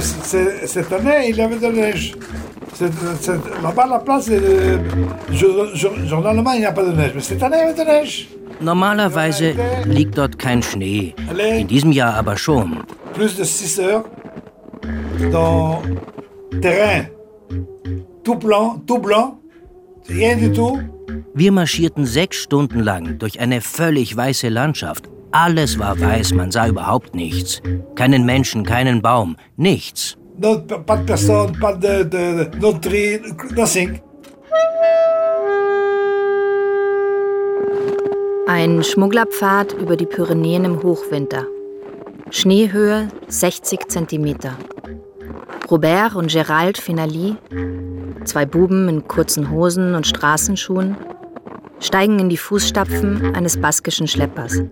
cette année, il avait c'est- Là-bas, la place, euh, normalement, il n'y a pas de neige. Mais cette année, il y avait de la neige. Normalerweise liegt dort kein Schnee. In diesem Jahr aber schon. Plus de 6 heures dans terrain. Tout blanc, tout blanc. Rien du tout. Wir marschierten sechs Stunden lang durch eine völlig weiße Landschaft. Alles war weiß, man sah überhaupt nichts. Keinen Menschen, keinen Baum, nichts. Tree, nothing. Ein Schmugglerpfad über die Pyrenäen im Hochwinter. Schneehöhe 60 Zentimeter. Robert und Gerald Finali, zwei Buben in kurzen Hosen und Straßenschuhen, steigen in die Fußstapfen eines baskischen Schleppers.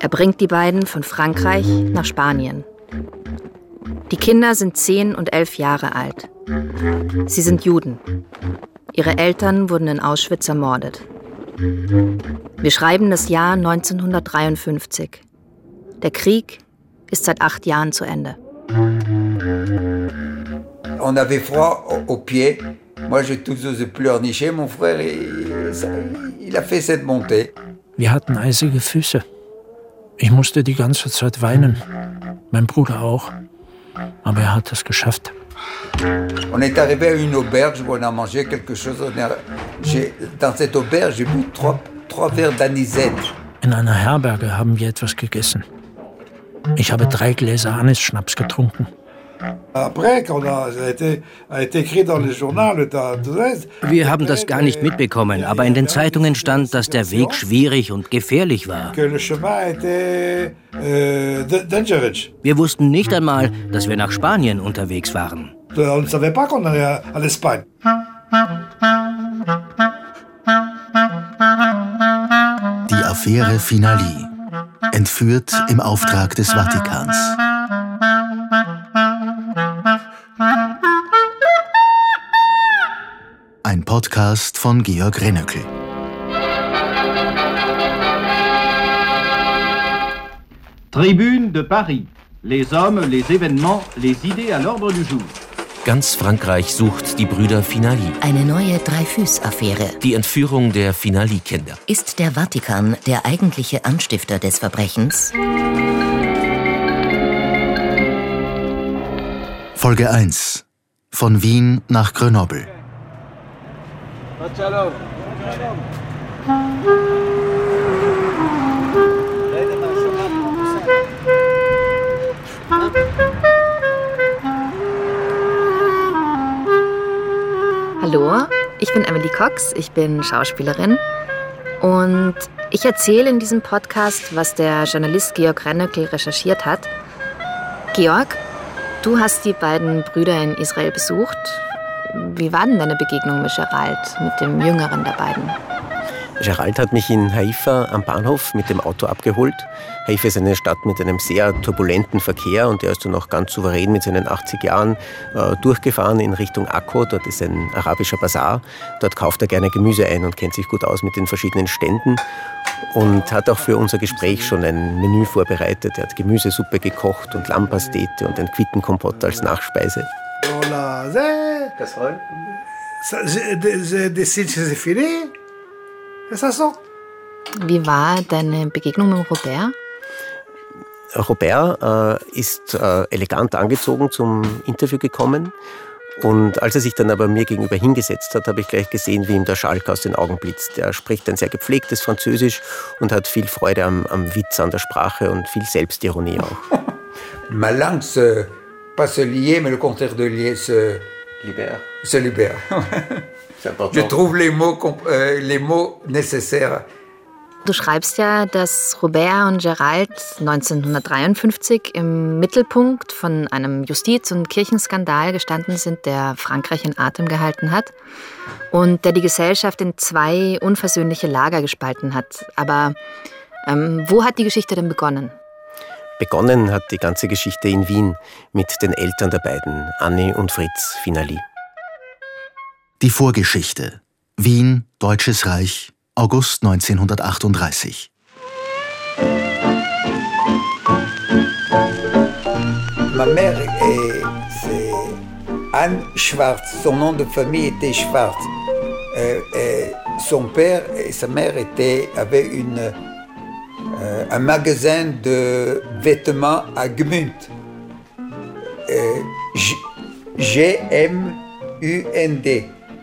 Er bringt die beiden von Frankreich nach Spanien. Die Kinder sind zehn und elf Jahre alt. Sie sind Juden. Ihre Eltern wurden in Auschwitz ermordet. Wir schreiben das Jahr 1953. Der Krieg ist seit acht Jahren zu Ende. On avait froid au- aux pieds. Moi, je n'osais plus pleurnicher. Mon frère, il, il a fait cette montée. Wir hatten eisige Füße. Ich musste die ganze Zeit weinen. Mein Bruder auch. Aber er hat es geschafft. On est arrivé à une auberge où on a mangé quelque chose. Dans cette auberge, j'ai bu trois, trois verres d'anisette. In einer Herberge haben wir etwas gegessen. Ich habe drei Gläser Anisschnaps getrunken. Après, quand on a, ça a été, a été écrit dans les journaux, le temps de l'Est, Wir haben das gar nicht mitbekommen, aber in den Zeitungen stand, dass der Weg schwierig und gefährlich war. euh. Wir wussten nicht einmal, dass wir nach Spanien unterwegs waren. Ne. Die Affäre Finali. Entführt im Auftrag des Vatikans. Podcast von Georg Rennöckel. Tribune de Paris. Les hommes, les événements, les idées à l'ordre du jour. Ganz Frankreich sucht die Brüder Finali. Eine neue Dreyfus-Affäre. Die Entführung der Finali-Kinder. Ist der Vatikan der eigentliche Anstifter des Verbrechens? Folge 1. Von Wien nach Grenoble. Hallo, ich bin Emily Cox, ich bin Schauspielerin und ich erzähle in diesem Podcast, was der Journalist Georg Rennöckel recherchiert hat. Georg, du hast die beiden Brüder in Israel besucht. Wie war denn deine Begegnung mit Gerald, mit dem jüngeren der beiden? Gerald hat mich in Haifa am Bahnhof mit dem Auto abgeholt. Haifa ist eine Stadt mit einem sehr turbulenten Verkehr und er ist dann auch ganz souverän mit seinen 80 Jahren äh, durchgefahren in Richtung Akko. Dort ist ein arabischer Bazar. Dort kauft er gerne Gemüse ein und kennt sich gut aus mit den verschiedenen Ständen und hat auch für unser Gespräch schon ein Menü vorbereitet. Er hat Gemüsesuppe gekocht und Lammpastete und ein Quittenkompott als Nachspeise. Je- je décide que c'est fini. Et ça sort. Wie war deine Begegnung mit Robert? Robert äh, ist äh, elegant angezogen zum Interview gekommen. Und als er sich dann aber mir gegenüber hingesetzt hat, habe ich gleich gesehen, wie ihm der Schalk aus den Augen blitzt. Er spricht ein sehr gepflegtes Französisch und hat viel Freude am, am Witz, an der Sprache und viel Selbstironie auch. Ma langue se, pas se lier, mais le contraire de lier se libère. Se libère. Je trouve les mots, euh, les mots nécessaires. Du schreibst ja, dass Robert und Gerald 1953 im Mittelpunkt von einem Justiz- und Kirchenskandal gestanden sind, der Frankreich in Atem gehalten hat und der die Gesellschaft in zwei unversöhnliche Lager gespalten hat. Aber ähm, wo hat die Geschichte denn begonnen? Begonnen hat die ganze Geschichte in Wien mit den Eltern der beiden, Anni und Fritz Finali. Die Vorgeschichte. Wien, Deutsches Reich, August 1938. Ma mère, est, c'est Anne Schwartz. Son nom de famille était Schwartz. Euh, et son père et sa mère étaient, avaient une, euh, un magasin de vêtements à Gmünd. Euh, G-M-U-N-D,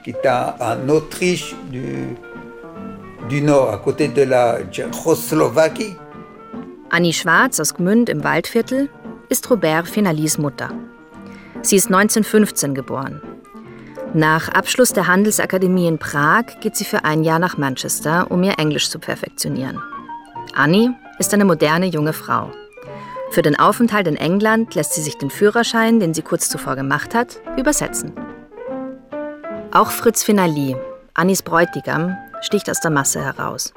qui est en Autriche du, du Nord, à côté de la Tchécoslovaquie. Annie Schwarz aus Gmünd im Waldviertel ist Robert Fenalis Mutter. Sie ist 1915 geboren. Nach Abschluss der Handelsakademie in Prag geht sie für ein Jahr nach Manchester, um ihr Englisch zu perfektionieren. Annie ist eine moderne junge Frau. Für den Aufenthalt in England lässt sie sich den Führerschein, den sie kurz zuvor gemacht hat, übersetzen. Auch Fritz Finali, Annies Bräutigam, sticht aus der Masse heraus.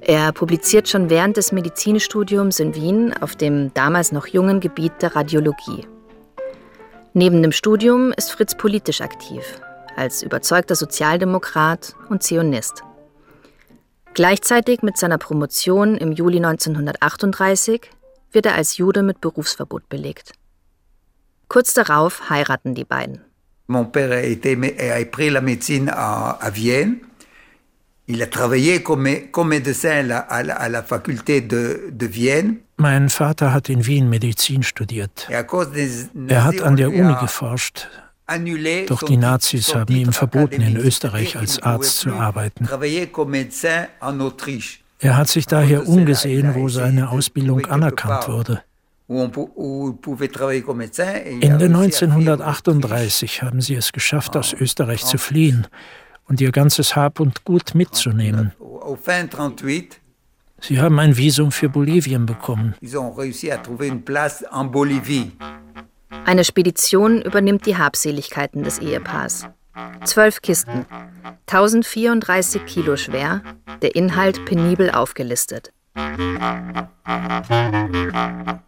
Er publiziert schon während des Medizinstudiums in Wien auf dem damals noch jungen Gebiet der Radiologie. Neben dem Studium ist Fritz politisch aktiv, als überzeugter Sozialdemokrat und Zionist. Gleichzeitig mit seiner Promotion im Juli 1938 wird er als Jude mit Berufsverbot belegt. Kurz darauf heiraten die beiden. Mon père a, été, a appris la médecine à, à Vienne. Il a travaillé comme, comme médecin à la, à la faculté de, de Vienne. Mein Vater hat in Wien Medizin studiert. Er hat an der Uni geforscht. Doch die Nazis haben ihm verboten, in Österreich als Arzt zu arbeiten. Er hat sich daher umgesehen, wo seine Ausbildung anerkannt wurde. Ende 1938 haben sie es geschafft, aus Österreich zu fliehen und ihr ganzes Hab und Gut mitzunehmen. Sie haben ein Visum für Bolivien bekommen. Eine Spedition übernimmt die Habseligkeiten des Ehepaars. Zwölf Kisten, 1034 Kilo schwer, der Inhalt penibel aufgelistet.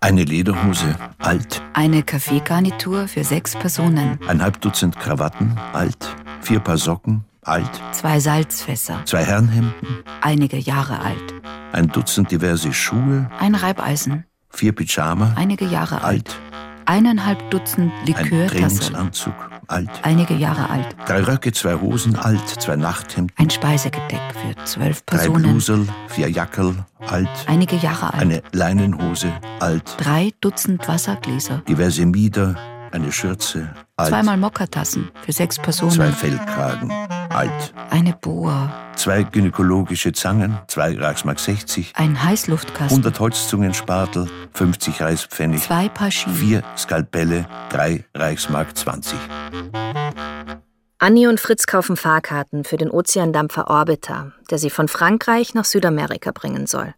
Eine Lederhose, alt. Eine Kaffeegarnitur für sechs Personen. Ein halb Dutzend Krawatten, alt. Vier Paar Socken, alt. Zwei Salzfässer. Zwei Herrenhemden. Einige Jahre alt. Ein Dutzend diverse Schuhe. Ein Reibeisen. Vier Pyjama. Einige Jahre alt. alt. Eineinhalb Dutzend Likörtassen. Ein alt. Einige Jahre alt. Drei Röcke, zwei Hosen, alt. Zwei Nachthemden. Ein Speisegedeck für zwölf Personen. Drei Blusel, vier Jackel, alt. Einige Jahre alt. Eine Leinenhose, alt. Drei Dutzend Wassergläser. Diverse Mieder, eine Schürze, alt. Zweimal Mokatassen für sechs Personen. Zwei Fellkragen, alt. Eine Boa. Zwei gynäkologische Zangen, zwei Reichsmark 60. Ein Heißluftkasten. 100 Holzzungenspatel, 50 Reispfennig. Zwei Paar Ski. Vier Skalpelle, drei Reichsmark 20. Annie und Fritz kaufen Fahrkarten für den Ozeandampfer Orbiter, der sie von Frankreich nach Südamerika bringen soll.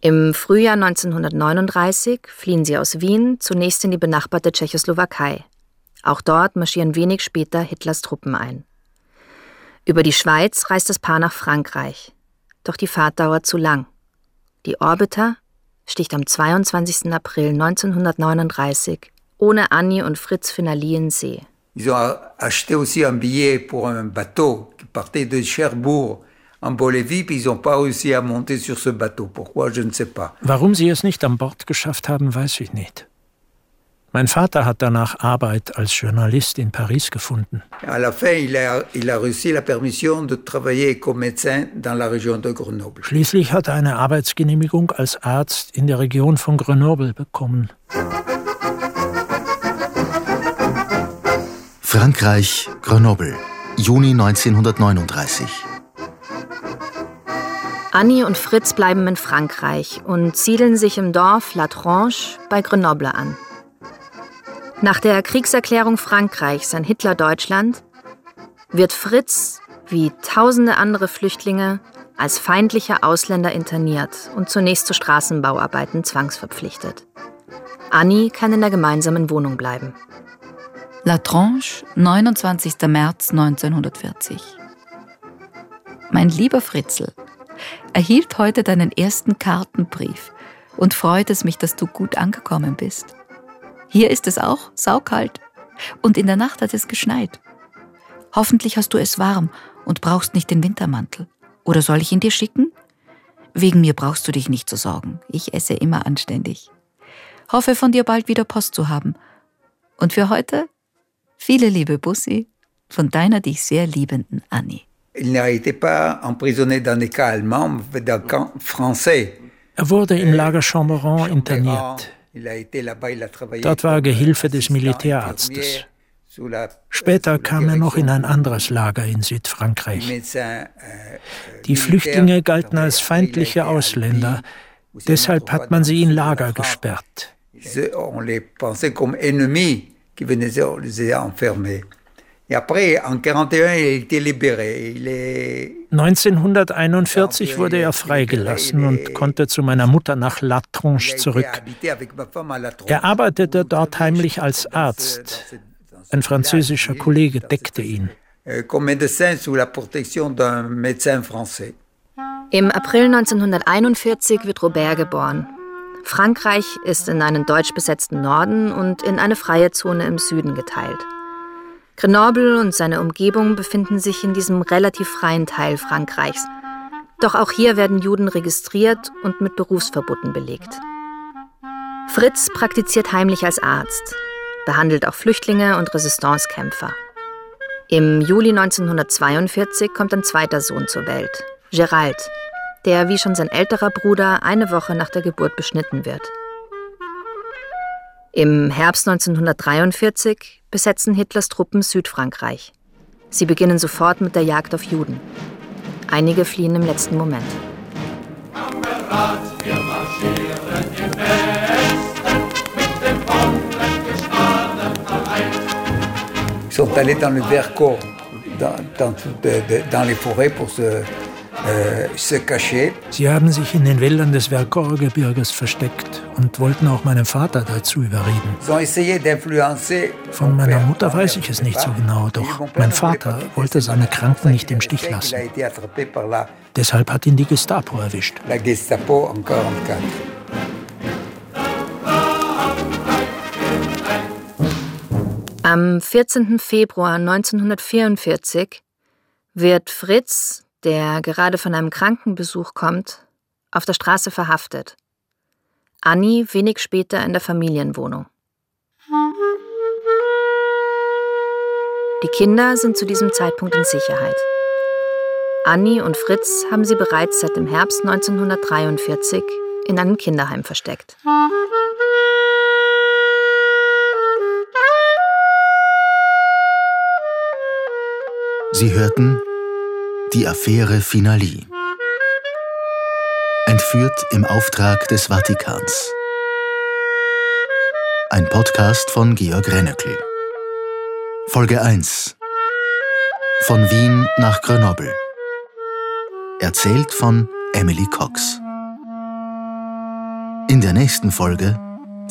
Im Frühjahr 1939 fliehen sie aus Wien zunächst in die benachbarte Tschechoslowakei. Auch dort marschieren wenig später Hitlers Truppen ein. Über die Schweiz reist das Paar nach Frankreich. Doch die Fahrt dauert zu lang. Die Orbiter sticht am 22. April 1939 ohne Annie und Fritz Finali in See. Ils ont acheté aussi un billet pour un bateau qui partait de Cherbourg en Bolivie, puis ils n'ont pas réussi à monter sur ce bateau. Pourquoi, je ne sais pas. Warum sie es nicht an Bord geschafft haben, weiß ich nicht. Mein Vater hat danach Arbeit als Journalist in Paris gefunden. À la fin, il a, il a reçu la permission de travailler comme médecin dans la région de Grenoble. Schließlich hat er eine Arbeitsgenehmigung als Arzt in der Region von Grenoble bekommen. Frankreich, Grenoble, Juni 1939. Annie und Fritz bleiben in Frankreich und siedeln sich im Dorf La Tranche bei Grenoble an. Nach der Kriegserklärung Frankreichs an Hitler-Deutschland wird Fritz, wie tausende andere Flüchtlinge, als feindlicher Ausländer interniert und zunächst zu Straßenbauarbeiten zwangsverpflichtet. Annie kann in der gemeinsamen Wohnung bleiben. La Tranche, 29. März 1940. Mein lieber Fritzl, erhielt heute deinen ersten Kartenbrief und freut es mich, dass du gut angekommen bist. Hier ist es auch saukalt und in der Nacht hat es geschneit. Hoffentlich hast du es warm und brauchst nicht den Wintermantel. Oder soll ich ihn dir schicken? Wegen mir brauchst du dich nicht zu sorgen. Ich esse immer anständig. Hoffe von dir bald wieder Post zu haben. Und für heute viele liebe Bussi von deiner dich sehr liebenden Annie. Il n'était pas emprisonné dans des camps allemands, mais dans des camps français. Er wurde im Lager Chamberan interniert. Dort war er Gehilfe des Militärarztes. Später kam er noch in ein anderes Lager in Südfrankreich. Die Flüchtlinge galten als feindliche Ausländer, deshalb hat man sie in Lager gesperrt. 1941 wurde er freigelassen und konnte zu meiner Mutter nach La Tronche zurück. Er arbeitete dort heimlich als Arzt. Ein französischer Kollege deckte ihn. Im April 1941 wird Robert geboren. Frankreich ist in einen deutsch besetzten Norden und in eine freie Zone im Süden geteilt. Grenoble und seine Umgebung befinden sich in diesem relativ freien Teil Frankreichs. Doch auch hier werden Juden registriert und mit Berufsverboten belegt. Fritz praktiziert heimlich als Arzt, behandelt auch Flüchtlinge und Resistancekämpfer. Im Juli 1942 kommt ein zweiter Sohn zur Welt, Gerald, der wie schon sein älterer Bruder eine Woche nach der Geburt beschnitten wird. Im Herbst 1943 besetzen Hitlers Truppen Südfrankreich. Sie beginnen sofort mit der Jagd auf Juden. Einige fliehen im letzten Moment. Ils sont allés dans le Vercors, dans, dans, dans les forêts pour Sie haben sich in den Wäldern des Vercors-Gebirges versteckt und wollten auch meinen Vater dazu überreden. Von meiner Mutter weiß ich es nicht so genau, doch mein Vater wollte seine Kranken nicht im Stich lassen. Deshalb hat ihn die Gestapo erwischt. Am 14. Februar 1944 wird Fritz, der gerade von einem Krankenbesuch kommt, auf der Straße verhaftet. Annie wenig später in der Familienwohnung. Die Kinder sind zu diesem Zeitpunkt in Sicherheit. Annie und Fritz haben sie bereits seit dem Herbst 1943 in einem Kinderheim versteckt. Sie hörten die Affäre Finali. Entführt im Auftrag des Vatikans. Ein Podcast von Georg Renneckel. Folge 1. Von Wien nach Grenoble. Erzählt von Emily Cox. In der nächsten Folge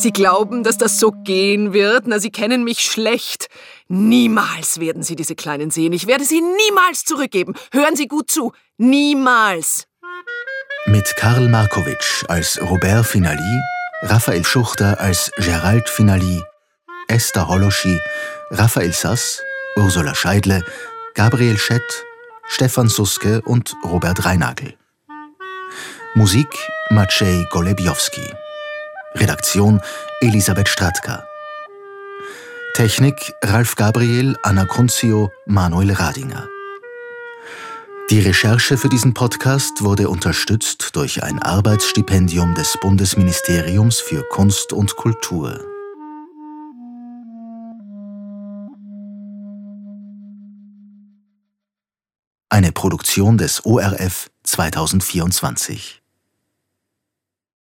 Sie glauben, dass das so gehen wird? Na, Sie kennen mich schlecht. Niemals werden Sie diese Kleinen sehen. Ich werde sie niemals zurückgeben. Hören Sie gut zu. Niemals. Mit Karl Markowitsch als Robert Finali, Raphael Schuchter als Gerald Finali, Esther Holoschi, Raphael Sass, Ursula Scheidle, Gabriel Schett, Stefan Suske und Robert Reinagel. Musik Maciej Golebiowski. Redaktion Elisabeth Stratka. Technik Ralf Gabriel, Anna Kunzio, Manuel Radinger. Die Recherche für diesen Podcast wurde unterstützt durch ein Arbeitsstipendium des Bundesministeriums für Kunst und Kultur. Eine Produktion des ORF 2024.